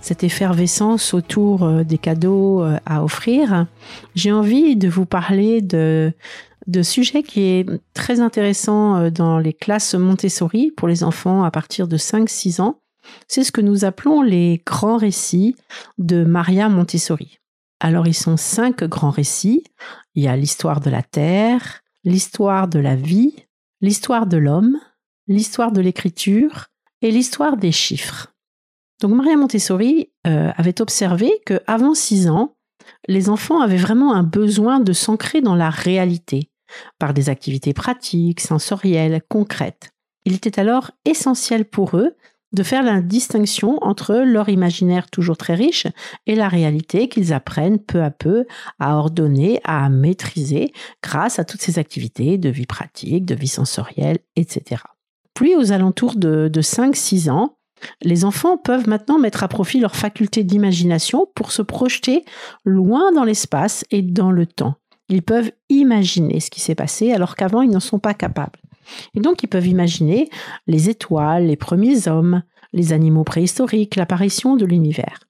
cette effervescence autour euh, des cadeaux euh, à offrir, j'ai envie de vous parler de, de sujet qui est très intéressant euh, dans les classes Montessori pour les enfants à partir de 5-6 ans. C'est ce que nous appelons les grands récits de Maria Montessori. Alors ils sont cinq grands récits. Il y a l'histoire de la Terre, l'histoire de la vie, l'histoire de l'homme, l'histoire de l'écriture et l'histoire des chiffres. Donc Maria Montessori euh, avait observé que avant 6 ans, les enfants avaient vraiment un besoin de s'ancrer dans la réalité par des activités pratiques, sensorielles, concrètes. Il était alors essentiel pour eux de faire la distinction entre leur imaginaire toujours très riche et la réalité qu'ils apprennent peu à peu à ordonner, à maîtriser grâce à toutes ces activités de vie pratique, de vie sensorielle, etc. Puis aux alentours de, de 5-6 ans, les enfants peuvent maintenant mettre à profit leur faculté d'imagination pour se projeter loin dans l'espace et dans le temps. Ils peuvent imaginer ce qui s'est passé alors qu'avant ils n'en sont pas capables. Et donc ils peuvent imaginer les étoiles, les premiers hommes, les animaux préhistoriques, l'apparition de l'univers.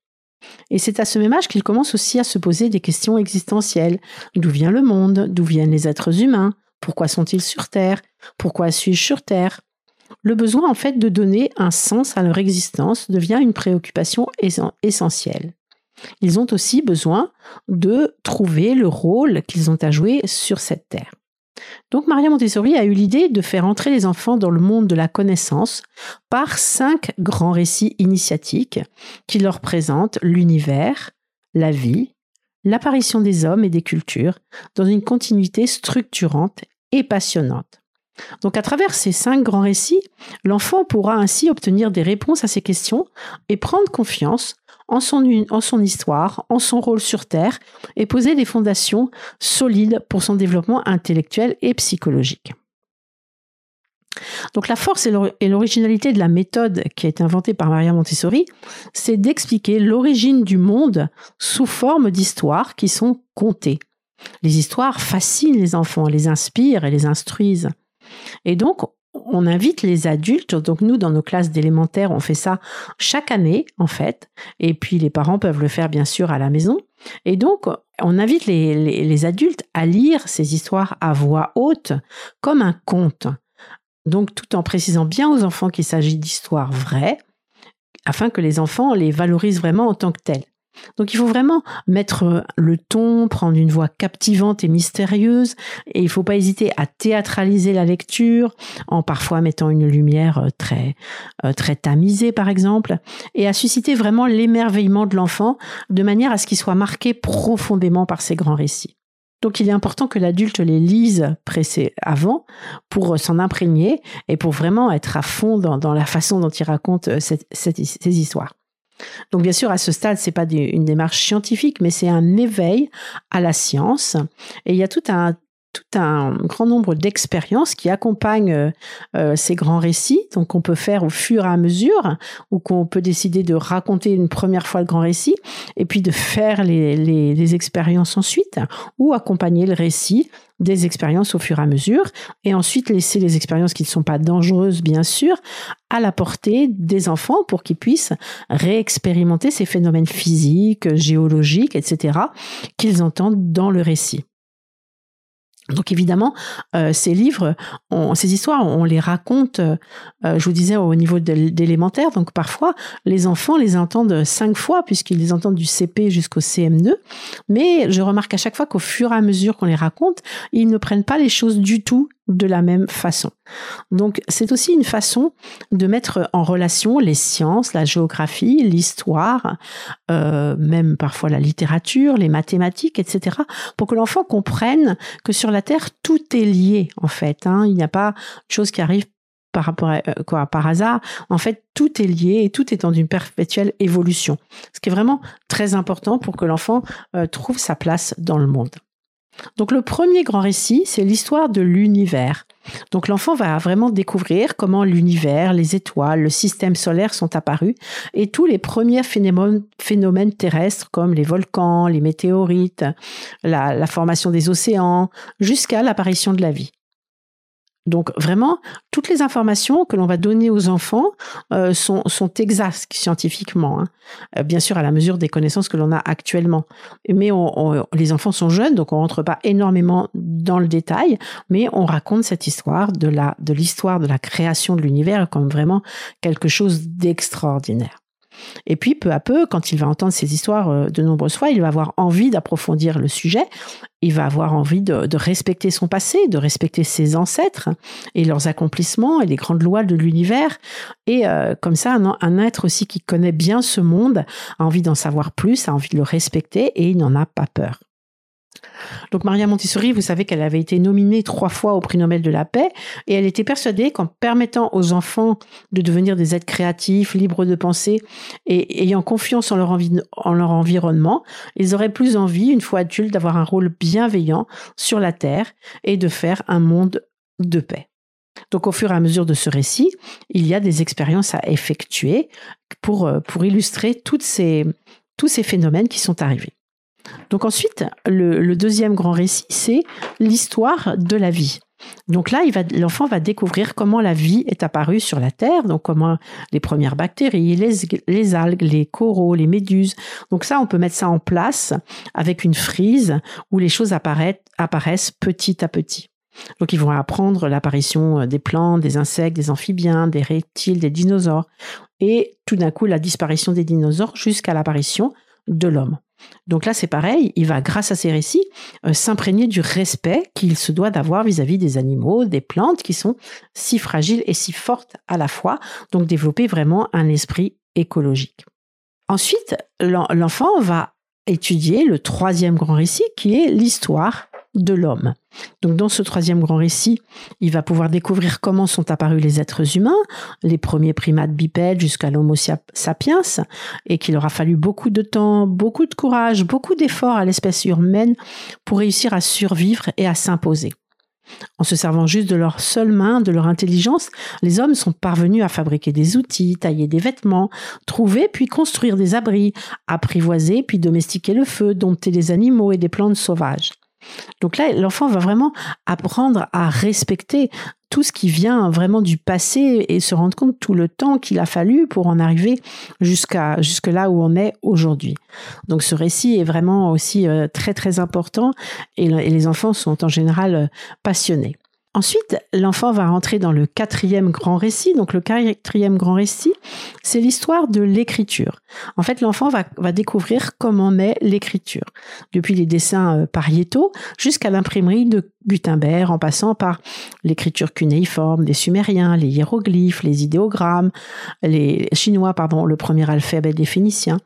Et c'est à ce même âge qu'ils commencent aussi à se poser des questions existentielles. D'où vient le monde? D'où viennent les êtres humains? Pourquoi sont-ils sur Terre? Pourquoi suis-je sur Terre? Le besoin en fait de donner un sens à leur existence devient une préoccupation essentielle. Ils ont aussi besoin de trouver le rôle qu'ils ont à jouer sur cette terre. Donc Maria Montessori a eu l'idée de faire entrer les enfants dans le monde de la connaissance par cinq grands récits initiatiques qui leur présentent l'univers, la vie, l'apparition des hommes et des cultures dans une continuité structurante et passionnante. Donc à travers ces cinq grands récits, l'enfant pourra ainsi obtenir des réponses à ces questions et prendre confiance en son, en son histoire, en son rôle sur Terre, et poser des fondations solides pour son développement intellectuel et psychologique. Donc la force et l'originalité de la méthode qui a été inventée par Maria Montessori, c'est d'expliquer l'origine du monde sous forme d'histoires qui sont contées. Les histoires fascinent les enfants, les inspirent et les instruisent. Et donc, on invite les adultes, donc nous dans nos classes d'élémentaire, on fait ça chaque année en fait, et puis les parents peuvent le faire bien sûr à la maison. Et donc, on invite les adultes à lire ces histoires à voix haute comme un conte. Donc tout en précisant bien aux enfants qu'il s'agit d'histoires vraies, afin que les enfants les valorisent vraiment en tant que telles. Donc il faut vraiment mettre le ton, prendre une voix captivante et mystérieuse, et il ne faut pas hésiter à théâtraliser la lecture, en parfois mettant une lumière euh, très, euh, très tamisée par exemple, et à susciter vraiment l'émerveillement de l'enfant, de manière à ce qu'il soit marqué profondément par ces grands récits. Donc il est important que l'adulte les lise pressé avant pour s'en imprégner et pour vraiment être à fond dans, la façon dont il raconte euh, ces histoires. Donc bien sûr, à ce stade, c'est pas une démarche scientifique, mais c'est un éveil à la science. Et il y a tout un tout un grand nombre d'expériences qui accompagnent euh, euh, ces grands récits, donc on peut faire au fur et à mesure, ou qu'on peut décider de raconter une première fois le grand récit, et puis de faire les, les expériences ensuite, ou accompagner le récit des expériences au fur et à mesure, et ensuite laisser les expériences qui ne sont pas dangereuses, bien sûr, à la portée des enfants pour qu'ils puissent réexpérimenter ces phénomènes physiques, géologiques, etc., qu'ils entendent dans le récit. Donc évidemment, euh, ces livres, ces histoires, on les raconte, euh, je vous disais, au niveau d'élémentaire. Donc parfois, les enfants les entendent cinq fois, puisqu'ils les entendent du CP jusqu'au CM2. Mais je remarque à chaque fois qu'au fur et à mesure qu'on les raconte, ils ne prennent pas les choses du tout de la même façon. Donc c'est aussi une façon de mettre en relation les sciences, la géographie, l'histoire, euh, même parfois la littérature, les mathématiques, etc., pour que l'enfant comprenne que sur la Terre, tout est lié en fait. Hein. Il n'y a pas de choses qui arrivent par rapport à, euh, quoi par hasard. En fait, tout est lié et tout est en une perpétuelle évolution. Ce qui est vraiment très important pour que l'enfant euh, trouve sa place dans le monde. Donc le premier grand récit, c'est l'histoire de l'univers. Donc l'enfant va vraiment découvrir comment l'univers, les étoiles, le système solaire sont apparus et tous les premiers phénomènes, terrestres comme les volcans, les météorites, la formation des océans, jusqu'à l'apparition de la vie. Donc vraiment, toutes les informations que l'on va donner aux enfants euh, sont, exactes scientifiquement, hein. euh, bien sûr à la mesure des connaissances que l'on a actuellement. Mais les enfants sont jeunes, donc on rentre pas énormément dans le détail, mais on raconte cette histoire de de l'histoire de la création de l'univers comme vraiment quelque chose d'extraordinaire. Et puis, peu à peu, quand il va entendre ces histoires euh, de nombreuses fois, il va avoir envie d'approfondir le sujet. Il va avoir envie de, respecter son passé, de respecter ses ancêtres et leurs accomplissements et les grandes lois de l'univers. Et euh, comme ça, un, un, être aussi qui connaît bien ce monde a envie d'en savoir plus, a envie de le respecter et il n'en a pas peur. Donc Maria Montessori, vous savez qu'elle avait été nominée trois fois au prix Nobel de la paix et elle était persuadée qu'en permettant aux enfants de devenir des êtres créatifs, libres de penser et ayant confiance en leur, en leur environnement, ils auraient plus envie, une fois adultes, d'avoir un rôle bienveillant sur la Terre et de faire un monde de paix. Donc au fur et à mesure de ce récit, il y a des expériences à effectuer pour, euh, illustrer tous ces phénomènes qui sont arrivés. Donc ensuite, le, deuxième grand récit, c'est l'histoire de la vie. Donc là, l'enfant va découvrir comment la vie est apparue sur la Terre, donc comment les premières bactéries, les, algues, les coraux, les méduses. Donc ça, on peut mettre ça en place avec une frise où les choses apparaissent petit à petit. Donc ils vont apprendre l'apparition des plantes, des insectes, des amphibiens, des reptiles, des dinosaures, et tout d'un coup la disparition des dinosaures jusqu'à l'apparition de l'homme. Donc là, c'est pareil, il va, grâce à ces récits, euh, s'imprégner du respect qu'il se doit d'avoir vis-à-vis des animaux, des plantes qui sont si fragiles et si fortes à la fois, donc développer vraiment un esprit écologique. Ensuite, l'enfant va étudier le troisième grand récit qui est l'histoire de l'homme. Donc dans ce troisième grand récit, il va pouvoir découvrir comment sont apparus les êtres humains, les premiers primates bipèdes jusqu'à l'Homo sapiens, et qu'il aura fallu beaucoup de temps, beaucoup de courage, beaucoup d'efforts à l'espèce humaine pour réussir à survivre et à s'imposer. En se servant juste de leurs seules mains, de leur intelligence, les hommes sont parvenus à fabriquer des outils, tailler des vêtements, trouver puis construire des abris, apprivoiser puis domestiquer le feu, dompter des animaux et des plantes sauvages. Donc là, l'enfant va vraiment apprendre à respecter tout ce qui vient vraiment du passé et se rendre compte tout le temps qu'il a fallu pour en arriver jusqu'à jusque là où on est aujourd'hui. Donc ce récit est vraiment aussi euh, très très important et les enfants sont en général euh, passionnés. Ensuite, l'enfant va rentrer dans le quatrième grand récit. Donc le quatrième grand récit, c'est l'histoire de l'écriture. En fait, l'enfant va, découvrir comment naît l'écriture, depuis les dessins euh, pariétaux jusqu'à l'imprimerie de Gutenberg, en passant par l'écriture cunéiforme des Sumériens, les hiéroglyphes, les idéogrammes, les Chinois, pardon, le premier alphabet des Phéniciens.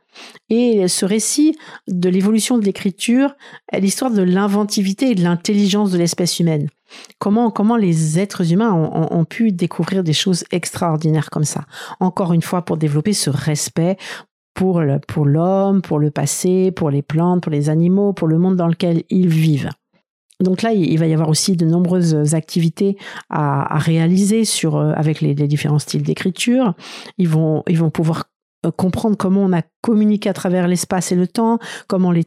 Et ce récit de l'évolution de l'écriture est l'histoire de l'inventivité et de l'intelligence de l'espèce humaine. Comment, comment les êtres humains ont, pu découvrir des choses extraordinaires comme ça? Encore une fois, pour développer ce respect pour, pour l'homme, pour le passé, pour les plantes, pour les animaux, pour le monde dans lequel ils vivent. Donc là, il va y avoir aussi de nombreuses activités à, réaliser sur, euh, avec les, différents styles d'écriture. Ils vont, ils vont pouvoir euh, comprendre comment on a communiqué à travers l'espace et le temps, comment les,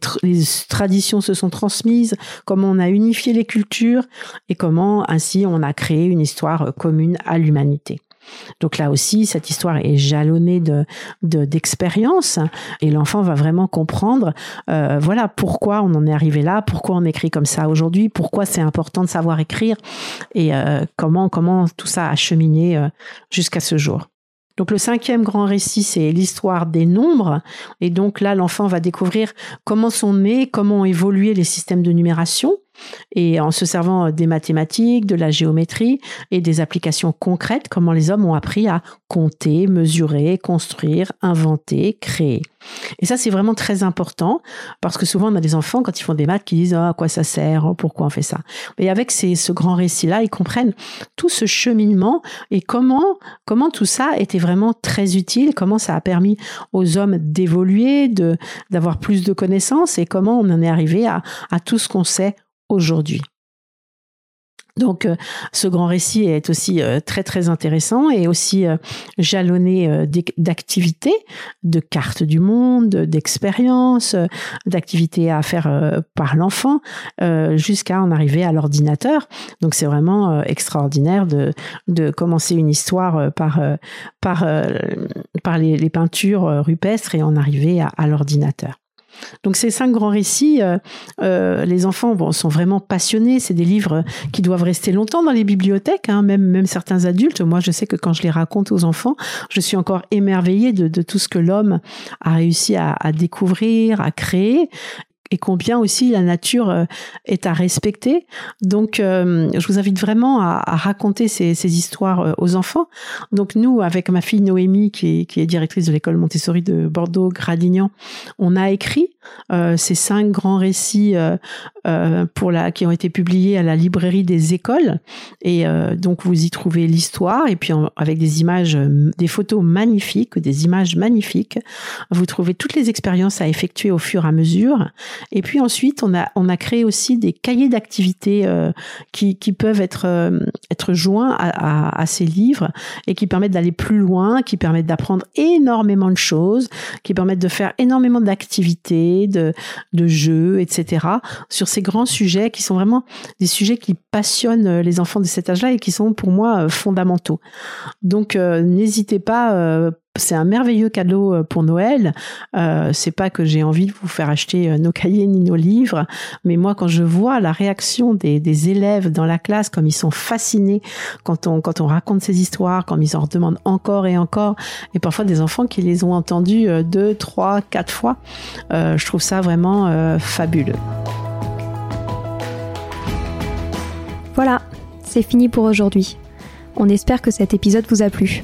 traditions se sont transmises, comment on a unifié les cultures et comment ainsi on a créé une histoire euh, commune à l'humanité. Donc là aussi, cette histoire est jalonnée de d'expériences et l'enfant va vraiment comprendre, euh, voilà pourquoi on en est arrivé là, pourquoi on écrit comme ça aujourd'hui, pourquoi c'est important de savoir écrire et comment comment tout ça a cheminé jusqu'à ce jour. Donc le cinquième grand récit, c'est l'histoire des nombres. Et donc là, l'enfant va découvrir comment sont nés, comment ont évolué les systèmes de numération et en se servant des mathématiques, de la géométrie et des applications concrètes, comment les hommes ont appris à compter, mesurer, construire, inventer, créer. Et ça, c'est vraiment très important parce que souvent, on a des enfants, quand ils font des maths, qui disent ah, à quoi ça sert, oh, pourquoi on fait ça? Et avec ce grand récit-là, ils comprennent tout ce cheminement et comment, comment tout ça était vraiment très utile, comment ça a permis aux hommes d'évoluer, d'avoir plus de connaissances et comment on en est arrivé à, à tout ce qu'on sait aujourd'hui. Donc euh, ce grand récit est aussi euh, très très intéressant et aussi euh, jalonné d'activités, de cartes du monde, d'expériences, d'activités à faire par l'enfant jusqu'à en arriver à l'ordinateur. Donc c'est vraiment extraordinaire de, de commencer une histoire par, les, peintures rupestres et en arriver à l'ordinateur. Donc ces cinq grands récits, euh, euh, les enfants sont vraiment passionnés. C'est des livres qui doivent rester longtemps dans les bibliothèques, hein, même, même certains adultes. Moi, je sais que quand je les raconte aux enfants, je suis encore émerveillée de, tout ce que l'homme a réussi à, découvrir, à créer et combien aussi la nature euh, est à respecter. Donc, euh, je vous invite vraiment à, raconter ces, histoires euh, aux enfants. Donc, nous, avec ma fille Noémie, qui est, directrice de l'école Montessori de Bordeaux-Gradignan, on a écrit ces cinq grands récits pour la, qui ont été publiés à la librairie des écoles. Et donc, vous y trouvez l'histoire et puis avec des images, des photos magnifiques, des images magnifiques. Vous trouvez toutes les expériences à effectuer au fur et à mesure. Et puis ensuite, on a, on a créé aussi des cahiers d'activités euh, qui, qui peuvent être, euh, être joints à, ces livres et qui permettent d'aller plus loin, qui permettent d'apprendre énormément de choses, qui permettent de faire énormément d'activités, de, de jeux, etc. sur ces grands sujets qui sont vraiment des sujets qui passionnent les enfants de cet âge-là et qui sont pour moi euh, fondamentaux. Donc n'hésitez pas c'est un merveilleux cadeau euh, pour Noël. Euh, c'est pas que j'ai envie de vous faire acheter euh, nos cahiers ni nos livres, mais moi quand je vois la réaction des, élèves dans la classe, comme ils sont fascinés quand on quand on raconte ces histoires, comme ils en demandent encore et encore, et parfois des enfants qui les ont entendus deux, trois, quatre fois, je trouve ça vraiment fabuleux. Voilà, c'est fini pour aujourd'hui. On espère que cet épisode vous a plu.